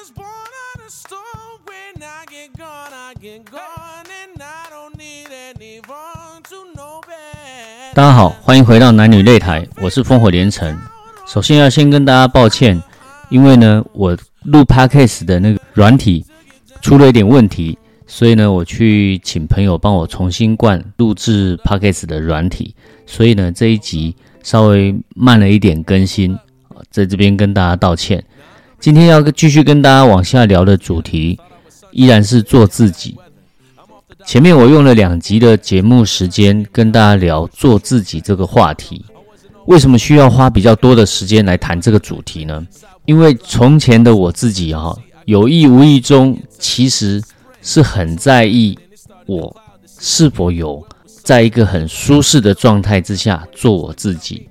was born on a stone. When I get gone, I get gone. And I don't need anyone to know better. 大家好，欢迎回到男女擂台，我是烽火连城。首先要先跟大家抱歉，因为呢，我录 podcast 的那个软体出了一点问题，所以呢，我去请朋友帮我重新灌录制 podcast 的软体，所以呢，这一集稍微慢了一点更新，在这边跟大家道歉。今天要继续跟大家往下聊的主题，依然是做自己。前面我用了两集的节目时间跟大家聊做自己这个话题，为什么需要花比较多的时间来谈这个主题呢？因为从前的我自己哈、有意无意中其实是很在意我是否有在一个很舒适的状态之下做我自己。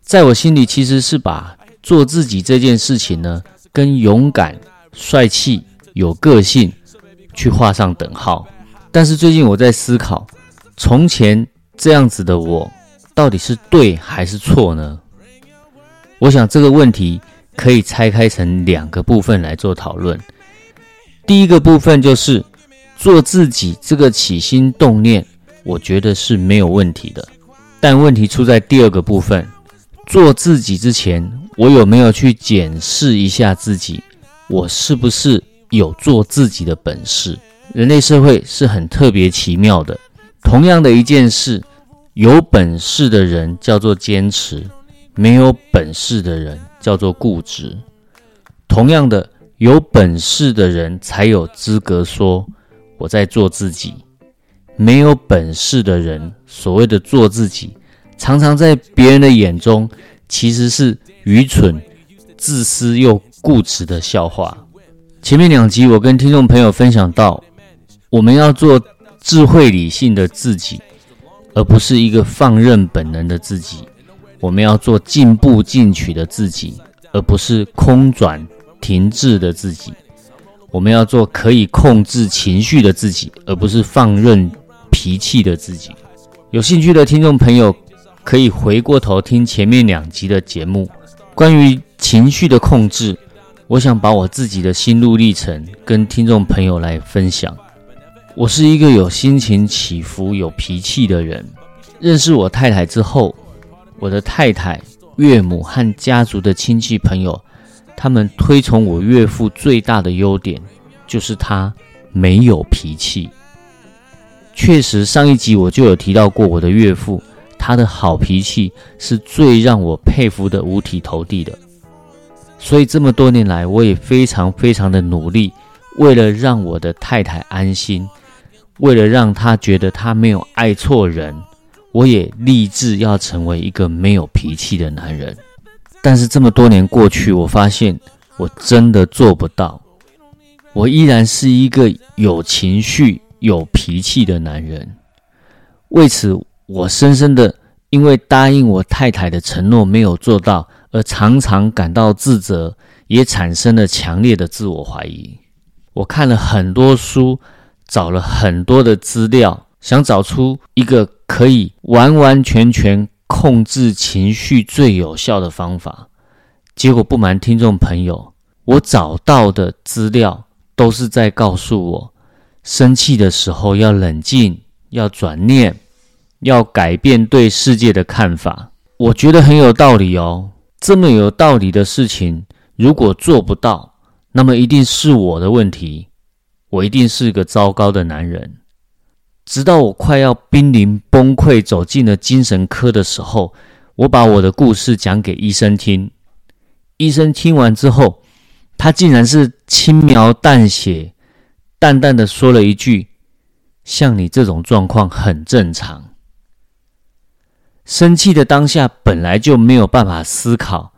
在我心里，其实是把做自己这件事情呢，跟勇敢、帅气、有个性去画上等号。但是最近我在思考，从前这样子的我，到底是对还是错呢？我想这个问题可以拆开成两个部分来做讨论。第一个部分就是做自己这个起心动念，我觉得是没有问题的。但问题出在第二个部分，做自己之前，我有没有去检视一下自己，我是不是有做自己的本事？人类社会是很特别奇妙的。同样的一件事，有本事的人叫做坚持，没有本事的人叫做固执。同样的，有本事的人才有资格说我在做自己，没有本事的人所谓的做自己，常常在别人的眼中其实是愚蠢、自私又固执的笑话。前面两集我跟听众朋友分享到，我们要做智慧理性的自己，而不是一个放任本能的自己。我们要做进步进取的自己，而不是空转停滞的自己。我们要做可以控制情绪的自己，而不是放任脾气的自己。有兴趣的听众朋友可以回过头听前面两集的节目，关于情绪的控制。我想把我自己的心路历程跟听众朋友来分享。我是一个有心情起伏、有脾气的人。认识我太太之后，我的太太、岳母和家族的亲戚朋友，他们推崇我岳父最大的优点就是他没有脾气。确实，上一集我就有提到过我的岳父，他的好脾气是最让我佩服的五体投地的。所以这么多年来，我也非常非常的努力，为了让我的太太安心，为了让她觉得她没有爱错人，我也立志要成为一个没有脾气的男人。但是这么多年过去，我发现我真的做不到，我依然是一个有情绪、有脾气的男人。为此，我深深的因为答应我太太的承诺没有做到。而常常感到自责，也产生了强烈的自我怀疑。我看了很多书，找了很多的资料，想找出一个可以完完全全控制情绪最有效的方法。结果不瞒听众朋友，我找到的资料都是在告诉我，生气的时候要冷静，要转念，要改变对世界的看法。我觉得很有道理哦。这么有道理的事情，如果做不到，那么一定是我的问题。我一定是个糟糕的男人。直到我快要濒临崩溃，走进了精神科的时候，我把我的故事讲给医生听。医生听完之后，他竟然是轻描淡写、淡淡的说了一句：“像你这种状况很正常。”生气的当下本来就没有办法思考，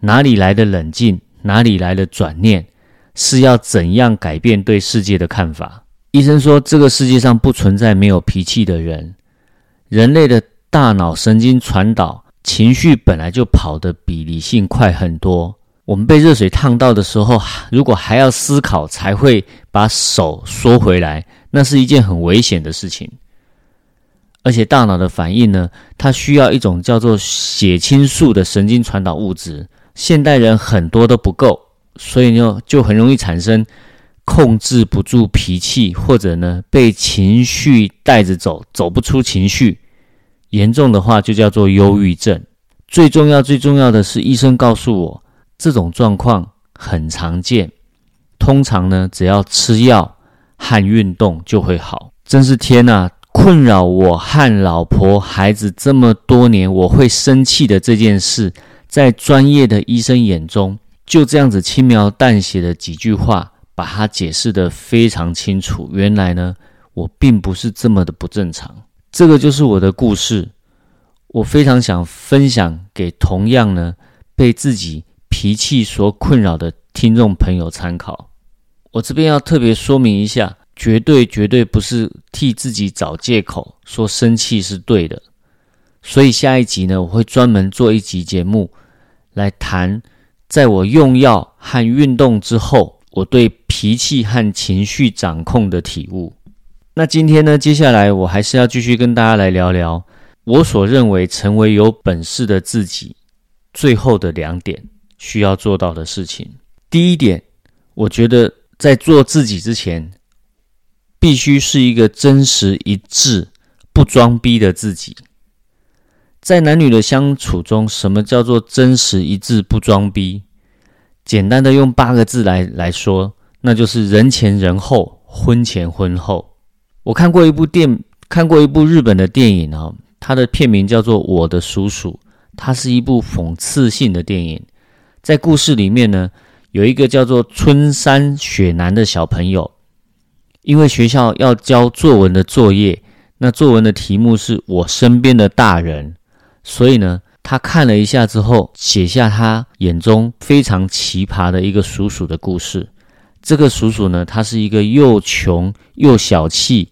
哪里来的冷静，哪里来的转念，是要怎样改变对世界的看法？医生说，这个世界上不存在没有脾气的人，人类的大脑神经传导情绪本来就跑得比理性快很多。我们被热水烫到的时候，如果还要思考才会把手缩回来，那是一件很危险的事情。而且大脑的反应呢，它需要一种叫做血清素的神经传导物质，现代人很多都不够，所以呢就很容易产生控制不住脾气，或者呢被情绪带着走，走不出情绪。严重的话就叫做忧郁症。最重要、最重要的是，医生告诉我，这种状况很常见，通常呢只要吃药和运动就会好。真是天呐！困扰我和老婆、孩子这么多年，我会生气的这件事，在专业的医生眼中，就这样子轻描淡写的几句话，把它解释得非常清楚。原来呢，我并不是这么的不正常。这个就是我的故事，我非常想分享给同样呢被自己脾气所困扰的听众朋友参考。我这边要特别说明一下。绝对绝对不是替自己找借口说生气是对的，所以下一集呢，我会专门做一集节目来谈，在我用药和运动之后，我对脾气和情绪掌控的体悟。那今天呢，接下来我还是要继续跟大家来聊聊我所认为成为有本事的自己最后的两点需要做到的事情。第一点，我觉得在做自己之前。必须是一个真实一致、不装逼的自己。在男女的相处中，什么叫做真实一致、不装逼？简单的用八个字来来说，那就是人前人后，婚前婚后。我看过一部电，看过一部日本的电影啊，它的片名叫做《我的叔叔》，它是一部讽刺性的电影。在故事里面呢，有一个叫做春山雪男的小朋友。因为学校要交作文的作业，那作文的题目是我身边的大人，所以呢，他看了一下之后，写下他眼中非常奇葩的一个叔叔的故事。这个叔叔呢，他是一个又穷又小气，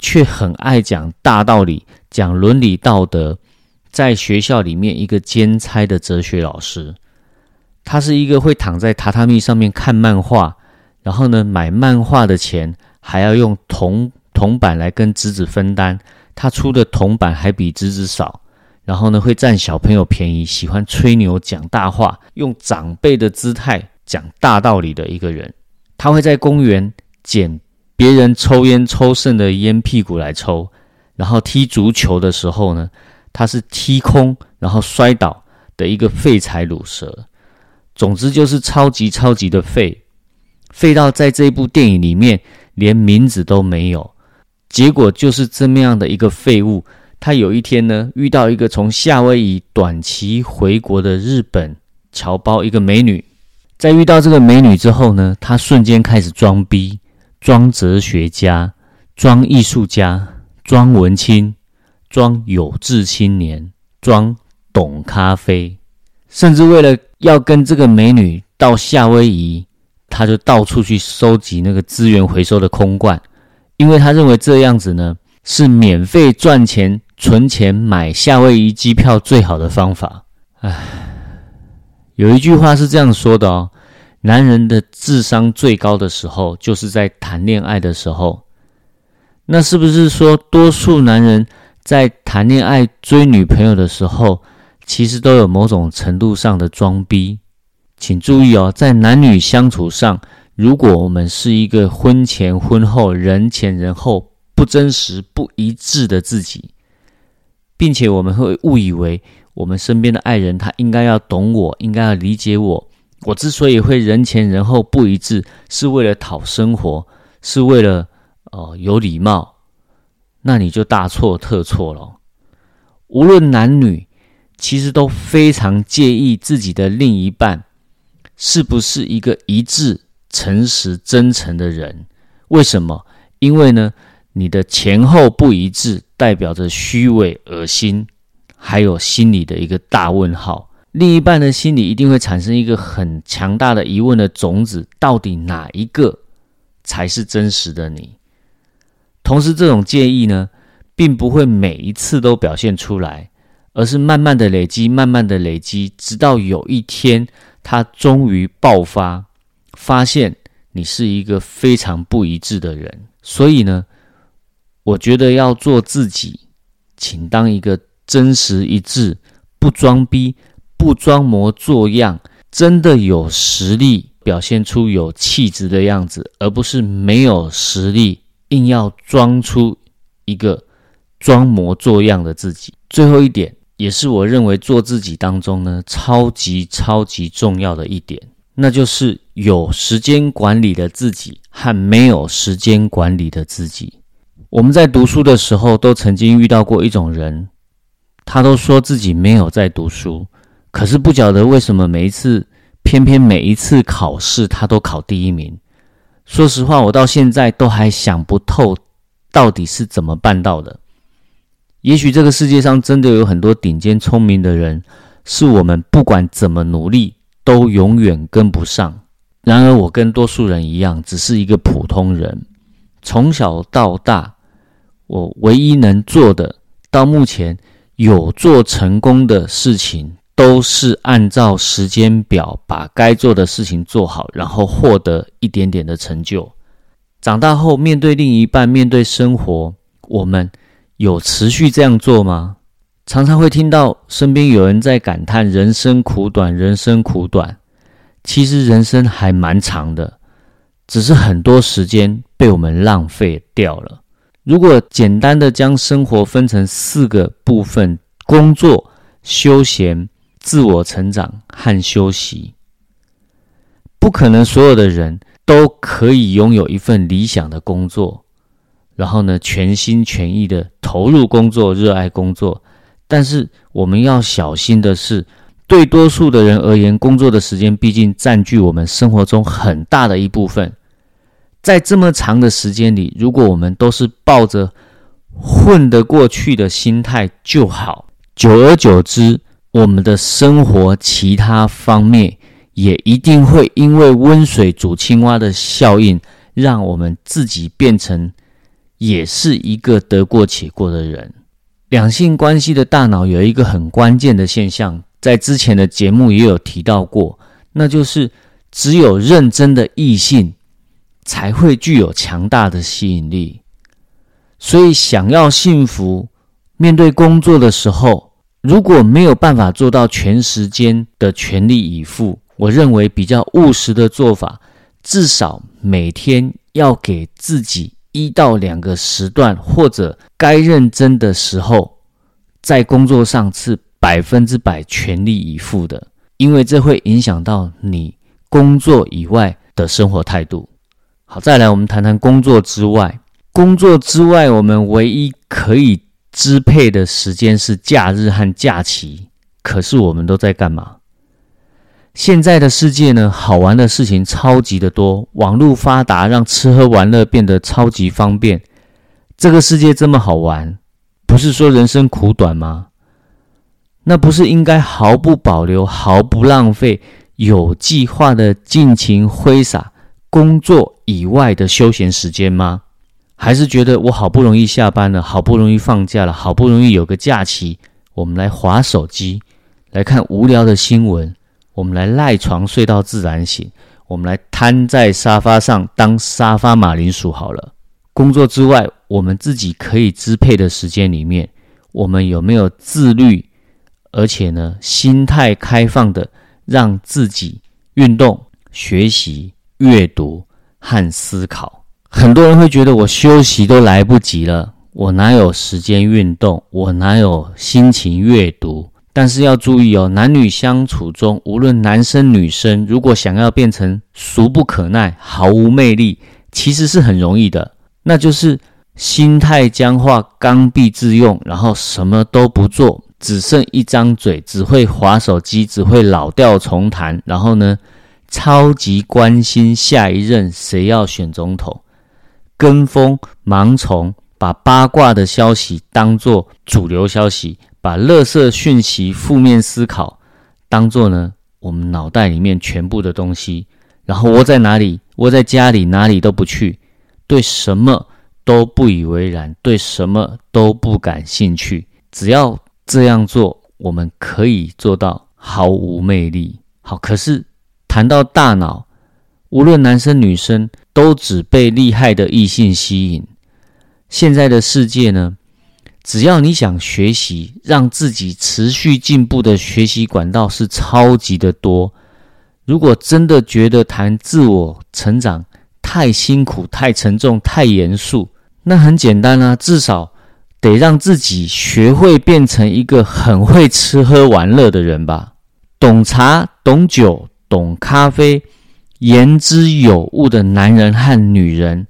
却很爱讲大道理、讲伦理道德，在学校里面一个兼差的哲学老师。他是一个会躺在榻榻米上面看漫画，然后呢，买漫画的钱。还要用铜铜板来跟侄子分担，他出的铜板还比侄子少，然后呢会占小朋友便宜，喜欢吹牛讲大话，用长辈的姿态讲大道理的一个人。他会在公园捡别人抽烟抽剩的烟屁股来抽，然后踢足球的时候呢，他是踢空然后摔倒的一个废柴卤蛇。总之就是超级超级的废，废到在这部电影里面。连名字都没有，结果就是这么样的一个废物。他有一天呢，遇到一个从夏威夷短期回国的日本侨胞，一个美女。在遇到这个美女之后呢，他瞬间开始装逼，装哲学家，装艺术家，装文青，装有志青年，装懂咖啡，甚至为了要跟这个美女到夏威夷。他就到处去收集那个资源回收的空罐，因为他认为这样子呢是免费赚钱、存钱买夏威夷机票最好的方法。唉，有一句话是这样说的哦：男人的智商最高的时候就是在谈恋爱的时候。那是不是说，多数男人在谈恋爱、追女朋友的时候，其实都有某种程度上的装逼？请注意哦，在男女相处上，如果我们是一个婚前婚后、人前人后不真实、不一致的自己，并且我们会误以为我们身边的爱人他应该要懂我，应该要理解我。我之所以会人前人后不一致，是为了讨生活，是为了哦有礼貌，那你就大错特错了。无论男女，其实都非常介意自己的另一半。是不是一个一致、诚实、真诚的人？为什么？因为呢，你的前后不一致，代表着虚伪、恶心，还有心里的一个大问号。另一半的心里一定会产生一个很强大的疑问的种子：到底哪一个才是真实的你？同时，这种介意呢，并不会每一次都表现出来，而是慢慢的累积，慢慢的累积，直到有一天。他终于爆发，发现你是一个非常不一致的人。所以呢，我觉得要做自己，请当一个真实一致、不装逼、不装模作样、真的有实力表现出有气质的样子，而不是没有实力，硬要装出一个装模作样的自己。最后一点，也是我认为做自己当中呢超级超级重要的一点，那就是有时间管理的自己和没有时间管理的自己。我们在读书的时候都曾经遇到过一种人，他都说自己没有在读书，可是不晓得为什么每一次。偏偏每一次考试，他都考第一名。说实话，我到现在都还想不透，到底是怎么办到的。也许这个世界上真的有很多顶尖聪明的人，是我们不管怎么努力都永远跟不上。然而，我跟多数人一样，只是一个普通人。从小到大，我唯一能做的，到目前有做成功的事情。都是按照时间表把该做的事情做好，然后获得一点点的成就。长大后面对另一半、面对生活，我们有持续这样做吗？常常会听到身边有人在感叹人生苦短，人生苦短。其实人生还蛮长的，只是很多时间被我们浪费掉了。如果简单的将生活分成四个部分：工作、休闲。自我成长和休息，不可能所有的人都可以拥有一份理想的工作，然后呢，全心全意的投入工作，热爱工作。但是我们要小心的是，对多数的人而言，工作的时间毕竟占据我们生活中很大的一部分。在这么长的时间里，如果我们都是抱着混得过去的心态就好，久而久之。我们的生活其他方面也一定会因为温水煮青蛙的效应，让我们自己变成也是一个得过且过的人。两性关系的大脑有一个很关键的现象，在之前的节目也有提到过，那就是只有认真的异性才会具有强大的吸引力。所以，想要幸福，面对工作的时候。如果没有办法做到全时间的全力以赴，我认为比较务实的做法，至少每天要给自己一到两个时段，或者该认真的时候，在工作上是百分之百全力以赴的，因为这会影响到你工作以外的生活态度。好，再来我们谈谈工作之外，工作之外，我们唯一可以。支配的时间是假日和假期，可是我们都在干嘛？现在的世界呢？好玩的事情超级的多，网络发达，让吃喝玩乐变得超级方便。这个世界这么好玩，不是说人生苦短吗？那不是应该毫不保留、毫不浪费、有计划的尽情挥洒工作以外的休闲时间吗？还是觉得我好不容易下班了，好不容易放假了，好不容易有个假期，我们来划手机，来看无聊的新闻，我们来赖床睡到自然醒，我们来瘫在沙发上当沙发马铃薯好了。工作之外，我们自己可以支配的时间里面，我们有没有自律，而且呢，心态开放的，让自己运动、学习、阅读和思考。很多人会觉得我休息都来不及了，我哪有时间运动？我哪有心情阅读？但是要注意哦，男女相处中，无论男生女生，如果想要变成俗不可耐、毫无魅力，其实是很容易的。那就是心态僵化、刚愎自用，然后什么都不做，只剩一张嘴，只会划手机，只会老调重弹。然后呢，超级关心下一任谁要选总统。跟风盲从，把八卦的消息当作主流消息，把垃圾讯息、负面思考当作呢我们脑袋里面全部的东西，然后窝在哪里？窝在家里，哪里都不去，对什么都不以为然，对什么都不感兴趣。只要这样做，我们可以做到毫无魅力。好，可是谈到大脑。无论男生女生，都只被厉害的异性吸引。现在的世界呢，只要你想学习，让自己持续进步的学习管道是超级的多。如果真的觉得谈自我成长太辛苦、太沉重、太严肃，那很简单啊，至少得让自己学会变成一个很会吃喝玩乐的人吧。懂茶、懂酒、懂咖啡、言之有物的男人和女人，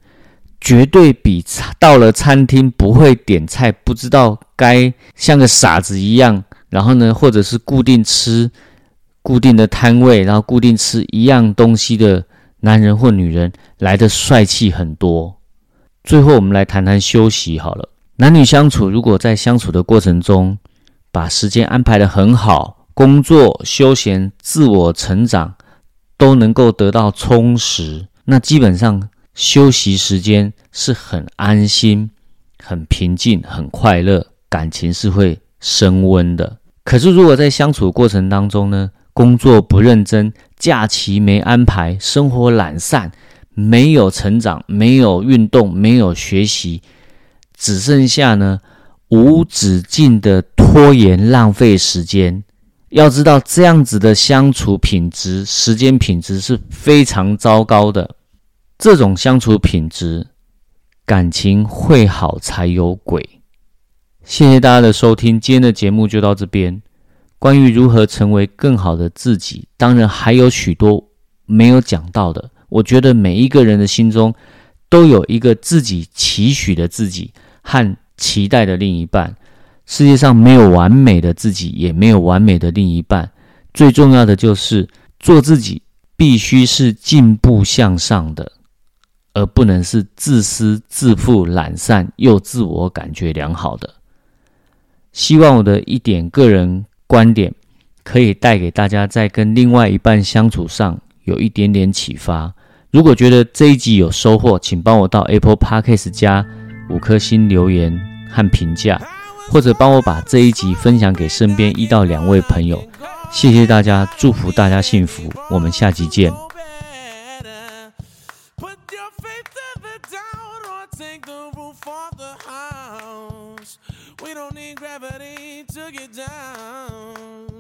绝对比到了餐厅不会点菜、不知道该像个傻子一样，然后呢，或者是固定吃。固定的摊位，然后固定吃一样东西的男人或女人来的帅气很多。最后，我们来谈谈休息好了。男女相处，如果在相处的过程中把时间安排的很好，工作、休闲、自我成长都能够得到充实，那基本上休息时间是很安心、很平静、很快乐，感情是会升温的。可是，如果在相处过程当中呢？工作不认真，假期没安排，生活懒散，没有成长，没有运动，没有学习，只剩下呢无止境的拖延，浪费时间。要知道，这样子的相处品质、时间品质是非常糟糕的。这种相处品质，感情会好才有鬼。谢谢大家的收听，今天的节目就到这边。关于如何成为更好的自己，当然还有许多没有讲到的。我觉得每一个人的心中都有一个自己期许的自己和期待的另一半。世界上没有完美的自己，也没有完美的另一半。最重要的就是做自己，必须是进步向上的，而不能是自私自负、懒散又自我感觉良好的。希望我的一点个人。观点可以带给大家在跟另外一半相处上有一点点启发。如果觉得这一集有收获，请帮我到 Apple Podcast 加五颗星留言和评价，或者帮我把这一集分享给身边一到两位朋友。谢谢大家，祝福大家幸福，我们下集见。gravity took it down.